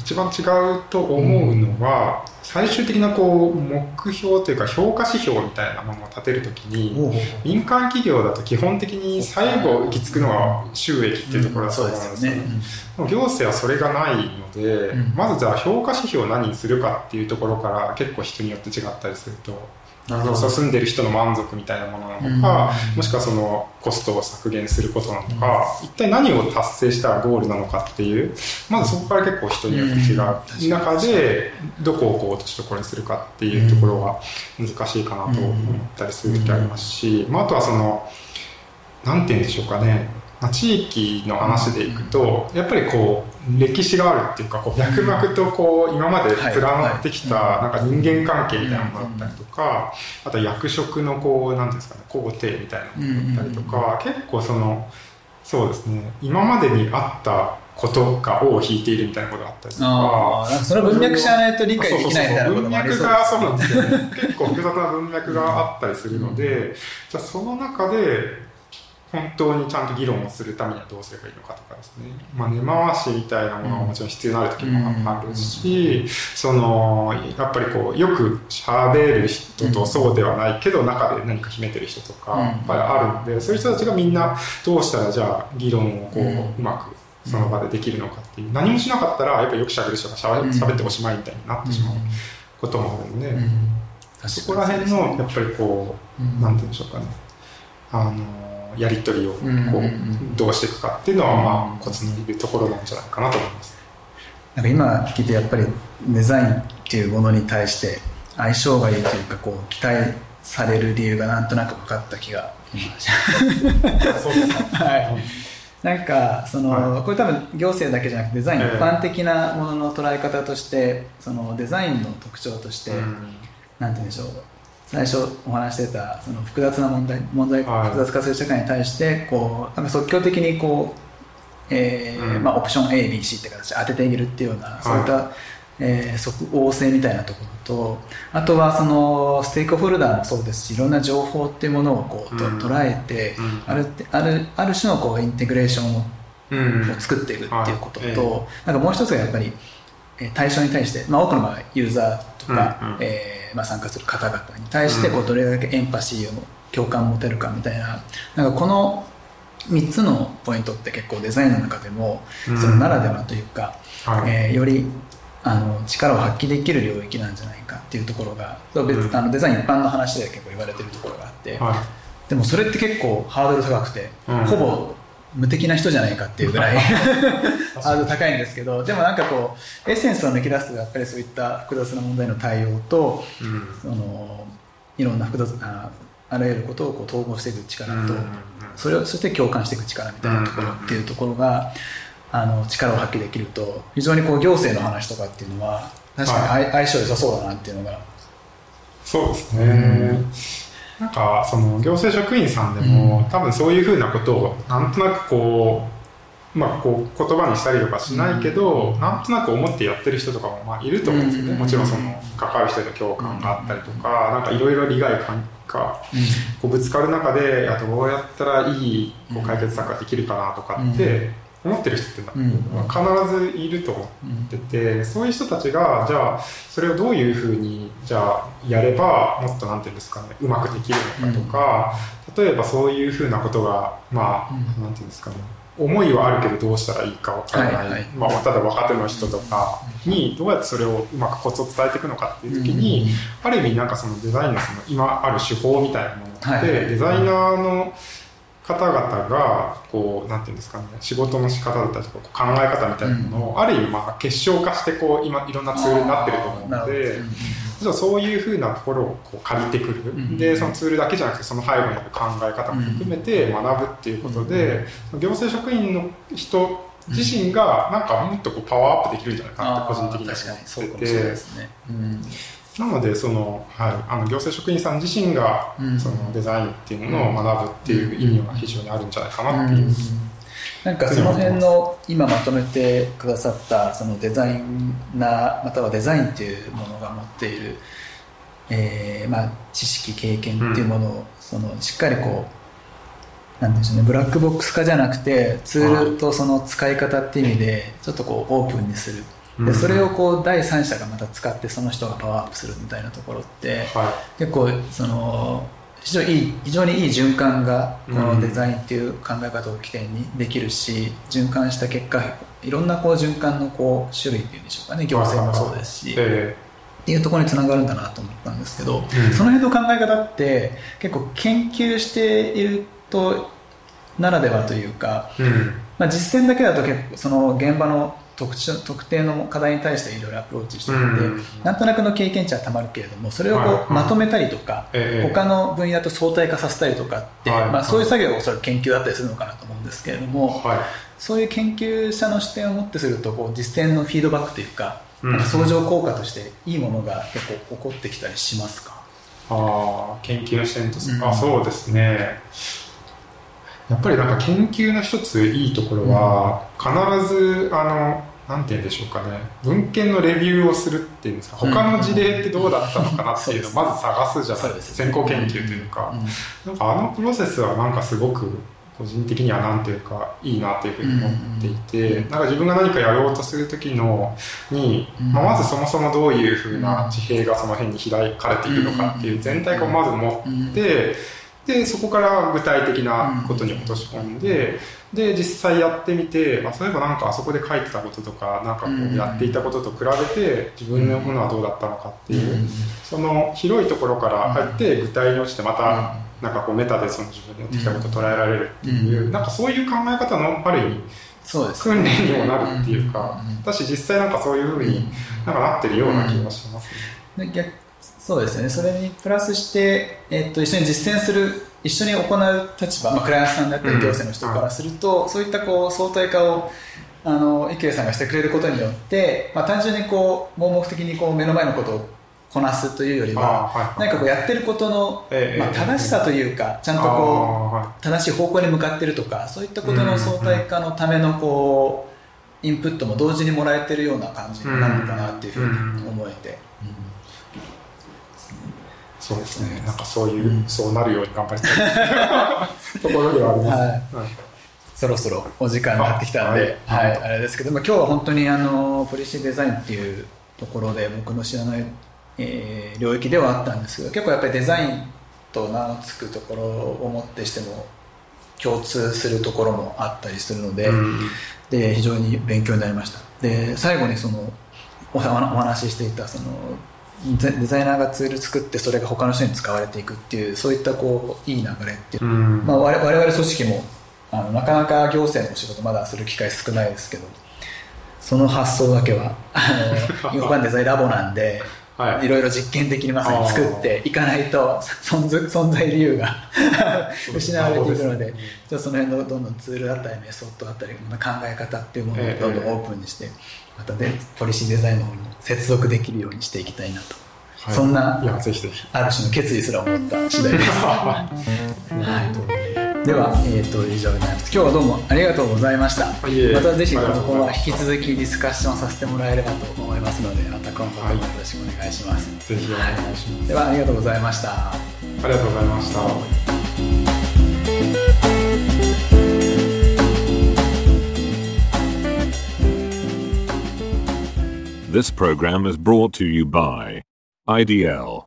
一番違うと思うのは、最終的なこう目標というか評価指標みたいなものを立てるときに、民間企業だと基本的に最後行き着くのは収益っていうところだと思うんですすよでよね。行政はそれがないので、うん。まずじゃあ評価指標を何にするかっていうところから結構人によって違ったりすると住ん。でる人の満足みたいなものなのか、もしくはそのコストを削減することなのか、一体何を達成したらゴールなのかっていうまずそこから結構人によって違う中でどこをこう落としどころにするかっていうところが難しいかなと思ったりする時ありますし、まあ、あとはそのなんて言うんでしょうかね。まあ地域の話でいくとやっぱりこう歴史があるっていうかこう脈々とこう今まで連なってきたなんか人間関係みたいなものだったりとかあと役職のこうなんですかね皇帝みたいなものだったりとか結構そのそうですね今までにあったことが尾を引いているみたいなことがあったりとか。その文脈知らないと理解できないみたいなこともありそう文脈がそうなんですよね。結構複雑な文脈があったりするので、じゃあその中で本当にちゃんと議論をするためにはどうすればいいのかとかですね、まあ、根回しみたいなものはもちろん必要になる時もあるし、そのやっぱりこうよく喋る人とそうではないけど中で何か秘めてる人とかやっぱりあるんでそういう人たちがみんなどうしたらじゃあ議論をこううまくその場でできるのかっていう何もしなかったらやっぱよく喋る人がしゃべ喋っておしまいみたいになってしまうこともあるので、そこら辺のやっぱりこう、なんて言うんでしょうかね。あのやり取りをこうどうしていくかっていうのはまあコツのいるところなんじゃないかなと思います。なんか今聞いてやっぱりデザインっていうものに対して相性がいいというかこう期待される理由がなんとなく分かった気が。はい。なんかその、はこれ多分行政だけじゃなくてデザインええ。一般的なものの捉え方としてそのデザインの特徴として、うん。なんて言うんでしょう最初お話ししてたその複雑な問題問題はい。複雑化する社会に対してこうなんか即興的にこう、えーうん。まあ、オプション ABC って形で当てていけるっていうような、そういった、えー即応性みたいなところとあとはそのステークホルダーもそうですしいろんな情報っていうものをこうと、うん。捉えて、うん。あるあるある種のこうインテグレーションをうん。を作っていくっていうことと、はい。え。なんかもう一つがやっぱりえー対象に対して、まあ、多くの場合ユーザーとか、うんうん。えーまあ、参加する方々に対してこううどれだけエンパシーを共感を持てるかみたいななんかこの3つのポイントって結構デザインの中でもうん。そのならではというか、はい。えーよりあの力を発揮できる領域なんじゃないかっていうところがそうん。あのデザイン一般の話で結構言われてるところがあって、はでもそれって結構ハードル高くて、うん。ほぼ無敵な人じゃないかっていうぐらい ハードル高いんですけどでもなんかこうエッセンスを抜き出すとやっぱりそういった複雑な問題の対応というん。そのいろんな複雑なあらゆることをこう統合していく力と、うんそれをそして共感していく力みたいなところっていうところが、あの力を発揮できると非常にこう行政の話とかっていうのは確かに相,、相性良さそうだなっていうのが。そうですね、なんかその行政職員さんでも、多分そういうふうなことをなんとなくこうまあこう言葉にしたりとかしないけど、なんとなく思ってやってる人とかもまあいると思うんですよね、うん。もちろんその関わる人への共感があったりとか、なんかいろいろ利害関がこうぶつかる中でどうやったらいいこう解決策ができるかなとかって思ってる人って必ずいると思っててそういう人たちがじゃあそれをどういうふうにじゃあやればもっとなんていうんですかねうまくできるのかとか、例えばそういうふうなことがまあ、うん。なんていうんですかね思いはあるけどどうしたらいいかわからない、はいはい。まあ、ただ若手の人とかにどうやってそれをうまくコツを伝えていくのかっていう時に、ある意味なんかそのデザインのその今ある手法みたいなものって、デザイナーの方々がこうなんていうんですかね仕事の仕方だったりとか考え方みたいなものを、ある意味まあ結晶化してこう今いろんなツールになってると思うのでなるほどうんじゃあそういうふうなところをこう借りてくる、んでそのツールだけじゃなくてその背後にある考え方も含めて学ぶっていうことで、行政職員の人自身がなんかもっとこうパワーアップできるんじゃないかなって個人的には思ってて。もしれないですね、うんなのでその、はい、あの行政職員さん自身がうん。そのデザインっていうものを学ぶっていう意味は非常にあるんじゃないかなっていう。なんかその辺の今まとめてくださったそのデザイナーまたはデザインっていうものが持っている、えーまあ、知識経験っていうものをそのしっかりこうなんでしょうねブラックボックス化じゃなくてツールとその使い方っていう意味でちょっとこうオープンにするでそれをこう第三者がまた使ってその人がパワーアップするみたいなところっては結構その非常にいい非常にいい循環がこのデザインっていう考え方を起点にできるし、循環した結果いろんなこう循環のこう種類っていうんでしょうかね。行政もそうですし、っていうところにつながるんだなと思ったんですけど、うん。その辺の考え方って結構研究しているとならではというか、うん。まあ、実践だけだと結構その現場の特徴特定の課題に対していろいろアプローチしていて、うん。なんとなくの経験値はたまるけれどもそれをこう、まとめたりとか、ええ他の分野と相対化させたりとかって、はい。まあ、そういう作業がおそらく研究だったりするのかなと思うんですけれども、はい。そういう研究者の視点を持ってするとこう実践のフィードバックというか,、うん。なんか相乗効果としていいものが結構起こってきたりしますか？ああ研究の視点とうん。あそうですね。やっぱりなんか研究の一ついいところは、必ずあのなんて言うんでしょうかね。文献のレビューをするっていうんですか。他の事例ってどうだったのかなっていうのをうん。まず探すじゃない。ですか先行研究というか、なんかあのプロセスはなんかすごく個人的にはなんていうかいいなというふうに思っていて、うん。なんか自分が何かやろうとする時のに、うん。まあ、まずそもそもどういうふうな地平がその辺に開かれているのかっていう全体をまず持って、でそこから具体的なことに落とし込んで、で実際やってみて、まあ、そういえばなんかあそこで書いてたこととかなんかこうやっていたことと比べて自分のものはどうだったのかっていう、うんその広いところから入って具体に落ちてまたなんかこうメタでその自分でやってきたことを捉えられるっていう、うんなんかそういう考え方のある意味そうです訓練にもなるっていうかうんだし実際なんかそういうふうになんかなってるような気がします。ね。そうですよね。それにプラスして、えっと一緒に実践する一緒に行う立場、まあ、クライアントさんだったりうん。行政の人からすると、そういったこう相対化をあの池江さんがしてくれることによって、まあ、単純にこう盲目的にこう目の前のことをこなすというよりははい。何かこうやってることの、ええまあ、正しさというかちゃんとこう正しい方向に向かってるとかそういったことの相対化のためのこうインプットも同時にもらえてるような感じなのかなっていうふうに思えて。そうですね。なんかそういう、うん。そうなるように頑張りたい。ところではあります、はい。はい。そろそろお時間になってきたんで、あはいはい。あれですけども、今日は本当にあのポリシーデザインっていうところで僕の知らない、えー領域ではあったんですけど、結構やっぱりデザインと名の付くところをもってしても共通するところもあったりするので、うん。で非常に勉強になりました。で最後にそのおお話ししていたそのデデザイナーがツール作ってそれが他の人に使われていくっていうそういったこういい流れっていう。うん。まあ、我々組織もあのなかなか行政のお仕事まだする機会少ないですけどその発想だけはあのヨガンデザインラボなんで、はい。い、ろいろ実験的にまさに作っていかないと存在存在理由が失われていくのでね。ちょっとその辺のどんどんツールだったりメソッドだったり考え方っていうものをどんどんオープンにしてまたでポリシーデザインの方接続できるようにしていきたいなと、はいそんなある種の決意すら思った次第です。はい、では、えー、と以上になります。今日はどうもありがとうございました。またぜひこありがとうございますこは引き続きディスカッションさせてもらえればと思いますので、また今後ともよろしくお願いします。ぜひお願いします、ではありがとうございました。ありがとうございました、This program is brought to you by IDL.